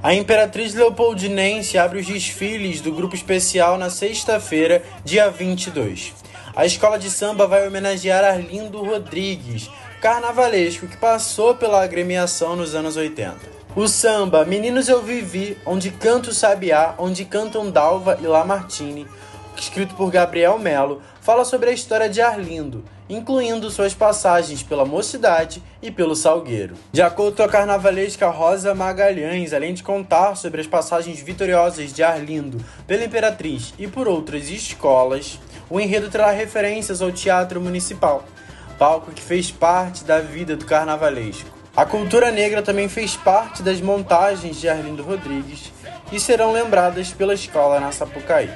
A Imperatriz Leopoldinense abre os desfiles do grupo especial na sexta-feira, dia 22. A escola de samba vai homenagear Arlindo Rodrigues, carnavalesco que passou pela agremiação nos anos 80. O samba Meninos Eu Vivi, onde canta o Sabiá, onde cantam Dalva e Lamartine, escrito por Gabriel Melo, fala sobre a história de Arlindo, incluindo suas passagens pela Mocidade e pelo Salgueiro. De acordo com a carnavalesca Rosa Magalhães, além de contar sobre as passagens vitoriosas de Arlindo pela Imperatriz e por outras escolas, o enredo terá referências ao Teatro Municipal, palco que fez parte da vida do carnavalesco. A cultura negra também fez parte das montagens de Arlindo Rodrigues e serão lembradas pela escola na Sapucaí.